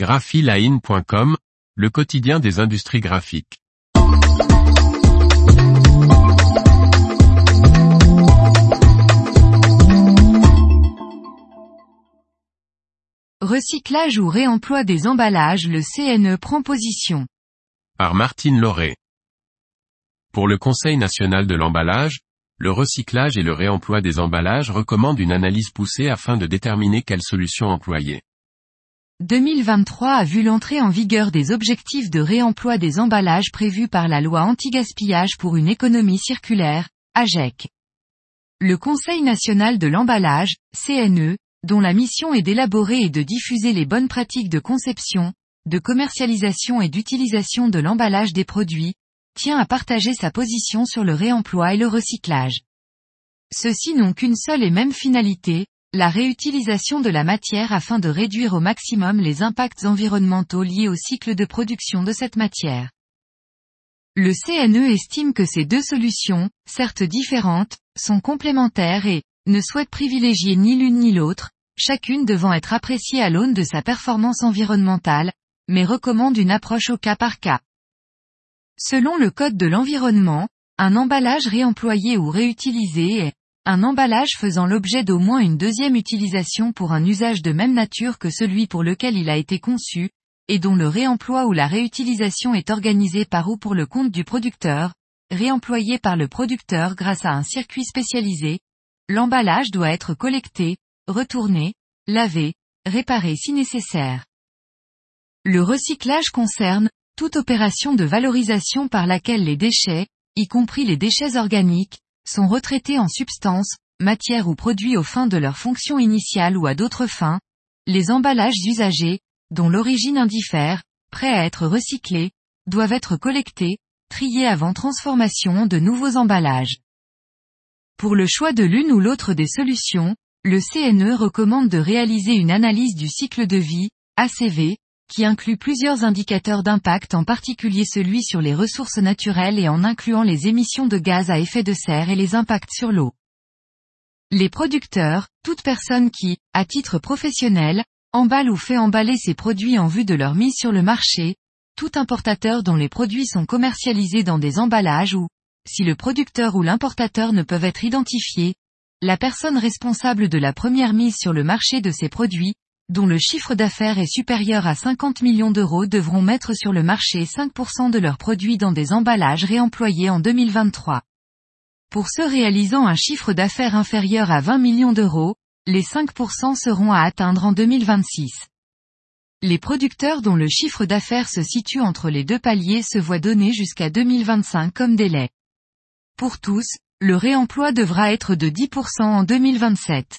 graphiline.com, le quotidien des industries graphiques. Recyclage ou réemploi des emballages Le CNE prend position. Par Martine Lauré. Pour le Conseil national de l'emballage, le recyclage et le réemploi des emballages recommandent une analyse poussée afin de déterminer quelle solution employer. 2023 a vu l'entrée en vigueur des objectifs de réemploi des emballages prévus par la loi anti-gaspillage pour une économie circulaire, AGEC. Le Conseil national de l'emballage, CNE, dont la mission est d'élaborer et de diffuser les bonnes pratiques de conception, de commercialisation et d'utilisation de l'emballage des produits, tient à partager sa position sur le réemploi et le recyclage. Ceux-ci n'ont qu'une seule et même finalité, la réutilisation de la matière afin de réduire au maximum les impacts environnementaux liés au cycle de production de cette matière. Le CNE estime que ces deux solutions, certes différentes, sont complémentaires et, ne souhaite privilégier ni l'une ni l'autre, chacune devant être appréciée à l'aune de sa performance environnementale, mais recommande une approche au cas par cas. Selon le Code de l'environnement, un emballage réemployé ou réutilisé est un emballage faisant l'objet d'au moins une deuxième utilisation pour un usage de même nature que celui pour lequel il a été conçu, et dont le réemploi ou la réutilisation est organisé par ou pour le compte du producteur, réemployé par le producteur grâce à un circuit spécialisé, l'emballage doit être collecté, retourné, lavé, réparé si nécessaire. Le recyclage concerne, toute opération de valorisation par laquelle les déchets, y compris les déchets organiques, sont retraités en substances, matières ou produits aux fins de leur fonction initiale ou à d'autres fins, les emballages usagés, dont l'origine indiffère, prêts à être recyclés, doivent être collectés, triés avant transformation de nouveaux emballages. Pour le choix de l'une ou l'autre des solutions, le CNE recommande de réaliser une analyse du cycle de vie, ACV, qui inclut plusieurs indicateurs d'impact en particulier celui sur les ressources naturelles et en incluant les émissions de gaz à effet de serre et les impacts sur l'eau. Les producteurs, toute personne qui, à titre professionnel, emballe ou fait emballer ses produits en vue de leur mise sur le marché, tout importateur dont les produits sont commercialisés dans des emballages ou, si le producteur ou l'importateur ne peuvent être identifiés, la personne responsable de la première mise sur le marché de ces produits, dont le chiffre d'affaires est supérieur à 50 millions d'euros devront mettre sur le marché 5% de leurs produits dans des emballages réemployés en 2023. Pour ceux réalisant un chiffre d'affaires inférieur à 20 millions d'euros, les 5% seront à atteindre en 2026. Les producteurs dont le chiffre d'affaires se situe entre les deux paliers se voient donner jusqu'à 2025 comme délai. Pour tous, le réemploi devra être de 10% en 2027.